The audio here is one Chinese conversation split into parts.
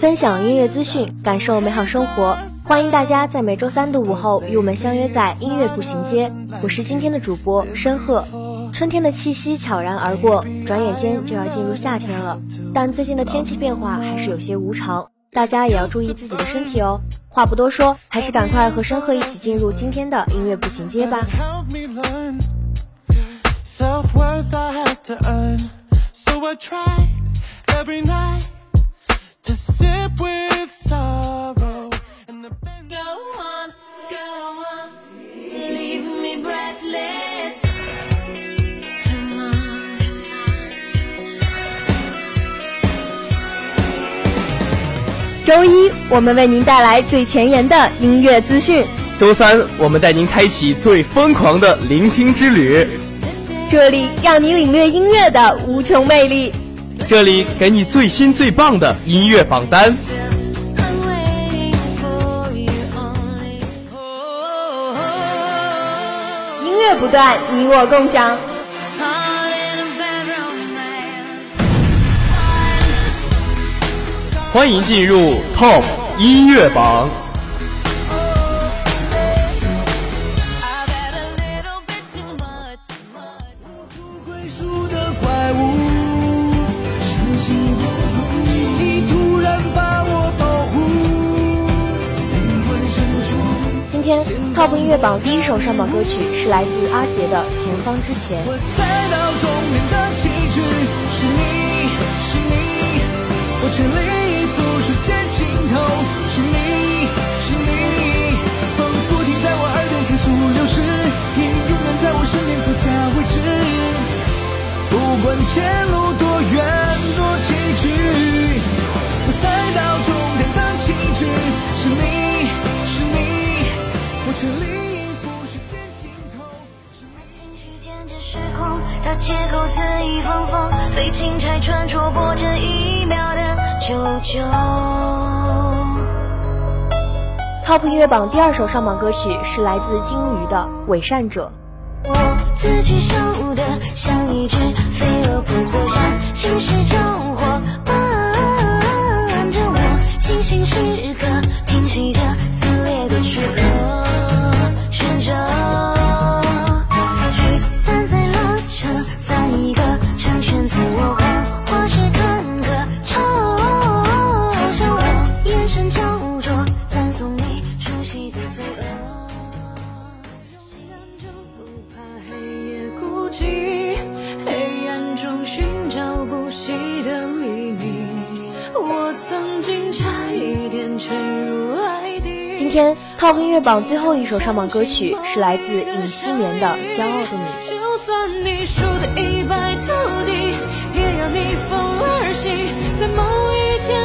分享音乐资讯，感受美好生活。欢迎大家在每周三的午后与我们相约在音乐步行街。我是今天的主播申鹤。春天的气息悄然而过，转眼间就要进入夏天了。但最近的天气变化还是有些无常，大家也要注意自己的身体哦。话不多说，还是赶快和申鹤一起进入今天的音乐步行街吧。help me learn. Self worth I have to earn. So I try every night 周一，我们为您带来最前沿的音乐资讯。周三，我们带您开启最疯狂的聆听之旅，这里让你领略音乐的无穷魅力。这里给你最新最棒的音乐榜单。音乐不断，你我共享。欢迎进入 top 音乐榜。乐榜第一首上榜歌曲是来自阿杰的《前方之前》。我赛道终点的旗帜是你，是你，我全力以赴世界尽头是你，空，它切口肆意放风，飞禽拆穿戳破这一秒的求救。Top 音乐榜第二首上榜歌曲是来自鲸鱼的《伪善者》。我自己守的像一只飞蛾扑火线，侵蚀救火，曾经差一点沉入海底。今天 Top 音乐榜最后一首上榜歌曲是来自尹锡年的《骄傲的你》。就算你输得一败涂地，也要逆风而行，在某一天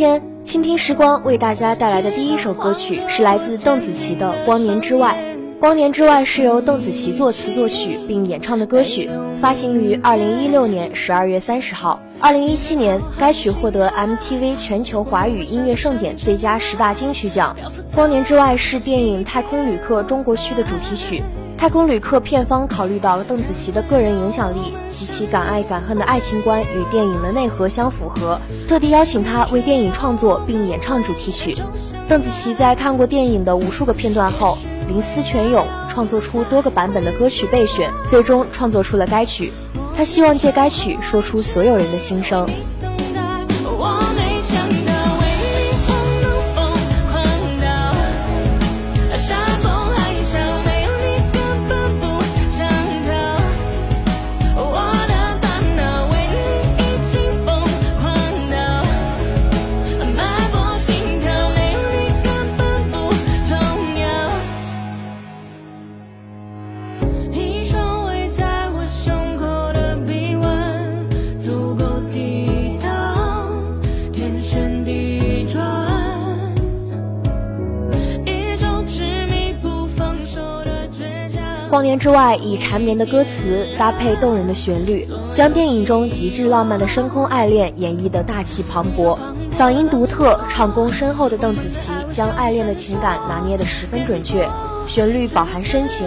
天倾听时光为大家带来的第一首歌曲是来自邓紫棋的《光年之外》。《光年之外》是由邓紫棋作词作曲并演唱的歌曲，发行于二零一六年十二月三十号。二零一七年，该曲获得 MTV 全球华语音乐盛典最佳十大金曲奖。《光年之外》是电影《太空旅客》中国区的主题曲。《太空旅客》片方考虑到邓紫棋的个人影响力及其敢爱敢恨的爱情观与电影的内核相符合，特地邀请她为电影创作并演唱主题曲。邓紫棋在看过电影的无数个片段后，灵思泉涌，创作出多个版本的歌曲备选，最终创作出了该曲。她希望借该曲说出所有人的心声。之外以缠绵的歌词搭配动人的旋律，将电影中极致浪漫的深空爱恋演绎得大气磅礴。嗓音独特、唱功深厚的邓紫棋将爱恋的情感拿捏得十分准确，旋律饱含深情，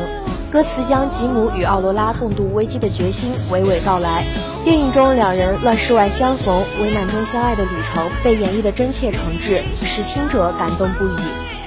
歌词将吉姆与奥罗拉共度危机的决心娓娓道来。电影中两人乱世外相逢、危难中相爱的旅程被演绎得真切诚挚，使听者感动不已。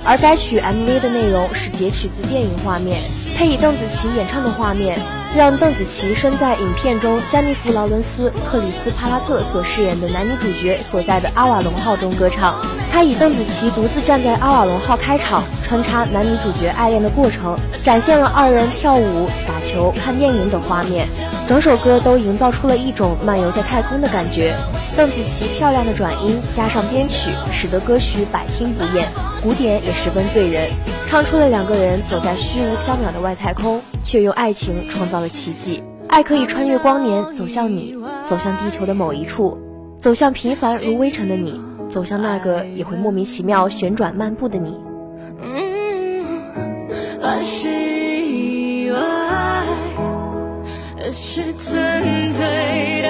而该曲 MV 的内容是截取自电影画面，配以邓紫棋演唱的画面，让邓紫棋身在影片中詹妮弗·劳伦斯·克里斯·帕拉特所饰演的男女主角所在的阿瓦隆号中歌唱。他以邓紫棋独自站在阿瓦隆号开场，穿插男女主角爱恋的过程，展现了二人跳舞、打球、看电影等画面。整首歌都营造出了一种漫游在太空的感觉。邓紫棋漂亮的转音加上编曲，使得歌曲百听不厌，鼓点也十分醉人，唱出了两个人走在虚无缥缈的外太空，却用爱情创造了奇迹。爱可以穿越光年，走向你，走向地球的某一处，走向平凡如微尘的你，走向那个也会莫名其妙旋转漫步的你。嗯，乱世意外是纯粹的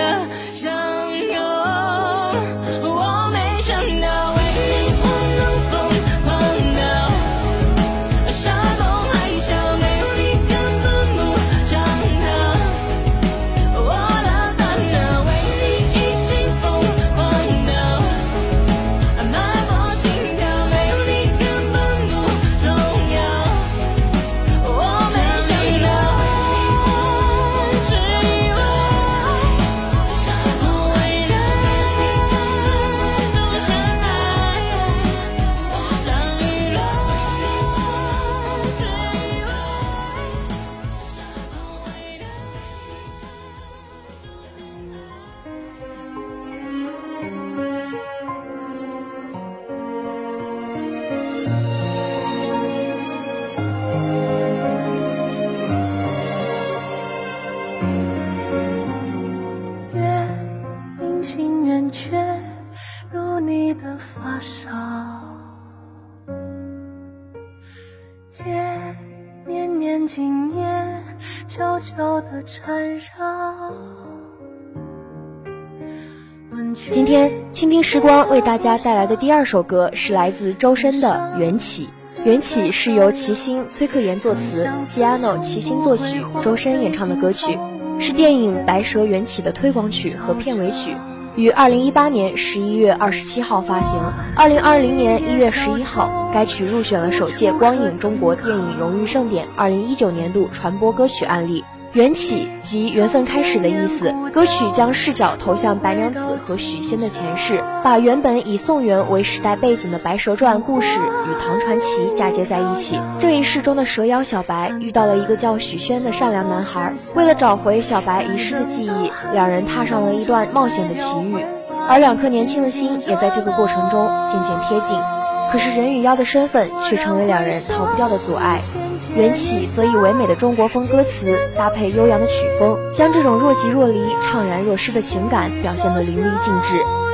听时光为大家带来的第二首歌是来自周深的《缘起》。《缘起》是由齐星、崔克言作词，基阿诺齐星作曲，周深演唱的歌曲。是电影《白蛇缘起》的推广曲和片尾曲。于二零一八年十一月二十七号发行。二零二零年一月十一号，该曲入选了首届光影中国电影荣誉盛典二零一九年度传播歌曲案例。缘起即缘分开始的意思。歌曲将视角投向白娘子和许仙的前世，把原本以宋元为时代背景的《白蛇传》故事与唐传奇嫁接在一起。这一世中的蛇妖小白遇到了一个叫许仙的善良男孩，为了找回小白遗失的记忆，两人踏上了一段冒险的奇遇，而两颗年轻的心也在这个过程中渐渐贴近。可是人与妖的身份却成为两人逃不掉的阻碍。缘起则以唯美的中国风歌词搭配悠扬的曲风，将这种若即若离、怅然若失的情感表现得淋漓尽致。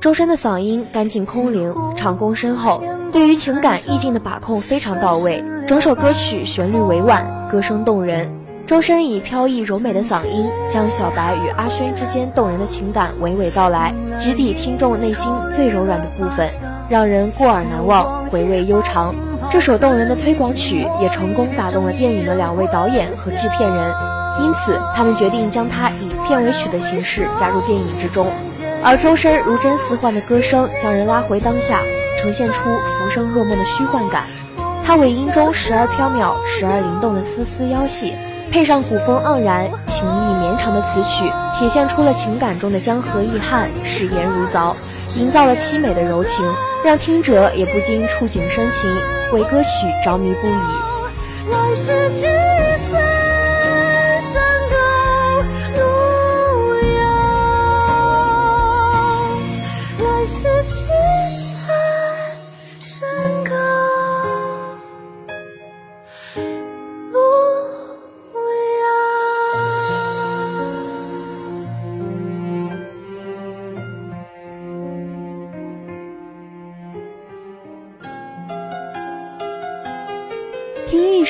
周深的嗓音干净空灵，唱功深厚，对于情感意境的把控非常到位。整首歌曲旋律委婉，歌声动人。周深以飘逸柔美的嗓音，将小白与阿轩之间动人的情感娓娓道来，直抵听众内心最柔软的部分，让人过耳难忘，回味悠长。这首动人的推广曲也成功打动了电影的两位导演和制片人，因此他们决定将它片尾曲的形式加入电影之中。而周深如真似幻的歌声，将人拉回当下，呈现出浮生若梦的虚幻感。他尾音中时而飘渺，时而灵动的丝丝妖气，配上古风盎然、情意绵长的词曲，体现出了情感中的江河易撼、誓言如凿，营造了凄美的柔情，让听者也不禁触景生情，为歌曲着迷不已。来世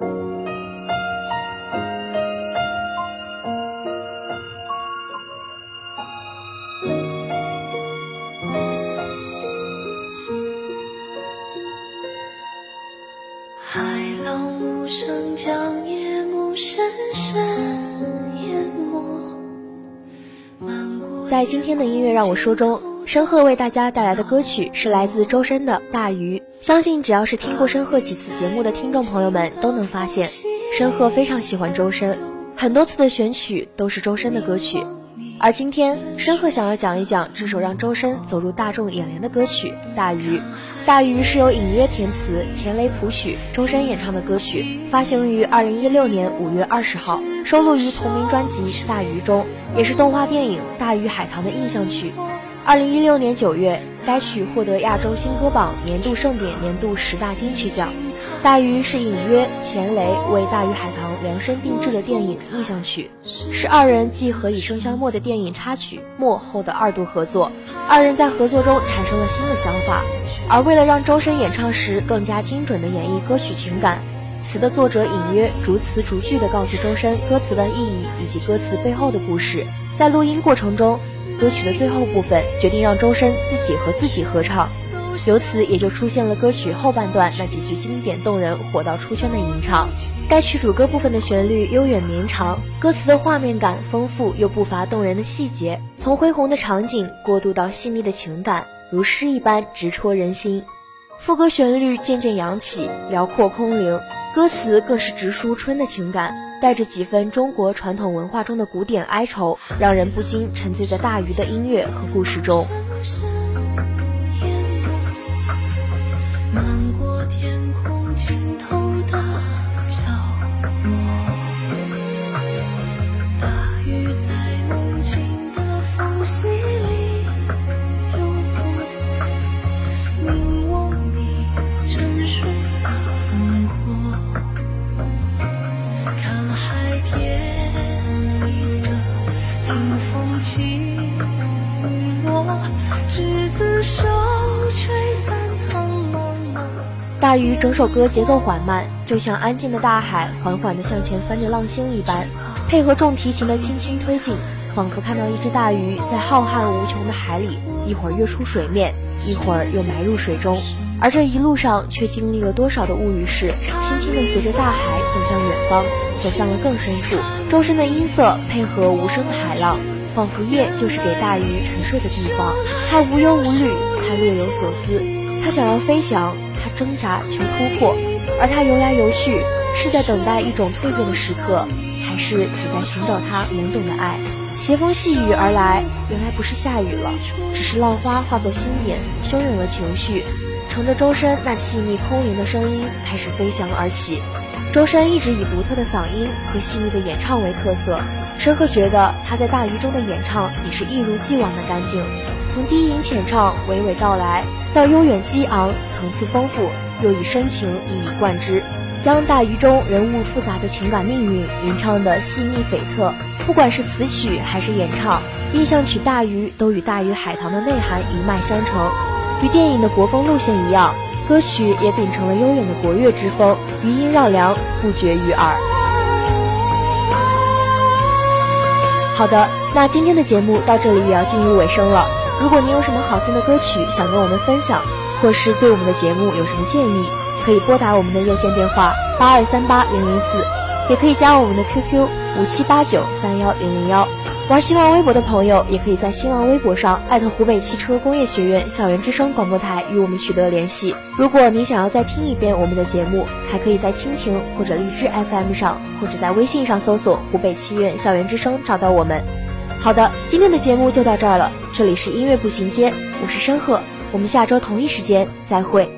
海浪无声将夜幕深深淹没。在今天的音乐让我说中，申鹤为大家带来的歌曲是来自周深的《大鱼》。相信只要是听过申鹤几次节目的听众朋友们都能发现，申鹤非常喜欢周深，很多次的选曲都是周深的歌曲。而今天，申鹤想要讲一讲这首让周深走入大众眼帘的歌曲《大鱼》。《大鱼》是由隐约填词、钱雷谱曲、周深演唱的歌曲，发行于二零一六年五月二十号，收录于同名专辑《大鱼》中，也是动画电影《大鱼海棠》的印象曲。二零一六年九月，该曲获得亚洲新歌榜年度盛典年度十大金曲奖。大鱼是隐约钱雷为大鱼海棠量身定制的电影印象曲，是二人继《何以笙箫默》的电影插曲《默》后的二度合作。二人在合作中产生了新的想法，而为了让周深演唱时更加精准地演绎歌曲情感，词的作者隐约逐词逐句地告诉周深歌词的意义以及歌词背后的故事。在录音过程中，歌曲的最后部分决定让周深自己和自己合唱。由此也就出现了歌曲后半段那几句经典动人、火到出圈的吟唱。该曲主歌部分的旋律悠远绵长，歌词的画面感丰富又不乏动人的细节，从恢宏的场景过渡到细腻的情感，如诗一般直戳人心。副歌旋律渐渐扬起，辽阔空灵，歌词更是直抒春的情感，带着几分中国传统文化中的古典哀愁，让人不禁沉醉在大鱼的音乐和故事中。起雨落，执子手，吹散苍茫茫。大鱼整首歌节奏缓慢，就像安静的大海缓缓地向前翻着浪星一般，配合重提琴的轻轻推进，仿佛看到一只大鱼在浩瀚无穷的海里，一会儿跃出水面，一会儿又埋入水中，而这一路上却经历了多少的物与事，轻轻地随着大海走向远方，走向了更深处。周深的音色配合无声的海浪，仿佛夜就是给大鱼沉睡的地方，他无忧无虑，他略有所思，他想要飞翔。他挣扎求突破，而他游来游去，是在等待一种蜕变的时刻，还是只在寻找他懵懂的爱？斜风细雨而来，原来不是下雨了，只是浪花化作星点，汹涌的情绪，乘着周深那细腻空灵的声音开始飞翔而起。周深一直以独特的嗓音和细腻的演唱为特色，申鹤觉得他在大鱼中的演唱也是一如既往的干净，从低吟浅唱娓娓道来。到悠远激昂，层次丰富，又以深情一以贯之，将大鱼中人物复杂的情感命运吟唱的细腻悱恻。不管是词曲还是演唱，印象曲《大鱼》都与大鱼海棠的内涵一脉相承。与电影的国风路线一样，歌曲也秉承了悠远的国乐之风，余音绕梁，不绝于耳。好的，那今天的节目到这里也要进入尾声了。如果您有什么好听的歌曲想跟我们分享，或是对我们的节目有什么建议，可以拨打我们的热线电话八二三八零零四，也可以加我们的 QQ 五七八九三幺零零幺。玩新浪微博的朋友，也可以在新浪微博上艾特湖北汽车工业学院校园之声广播台与我们取得联系。如果您想要再听一遍我们的节目，还可以在蜻蜓或者荔枝 FM 上，或者在微信上搜索湖北汽院校园之声找到我们。好的，今天的节目就到这儿了。这里是音乐步行街，我是申鹤，我们下周同一时间再会。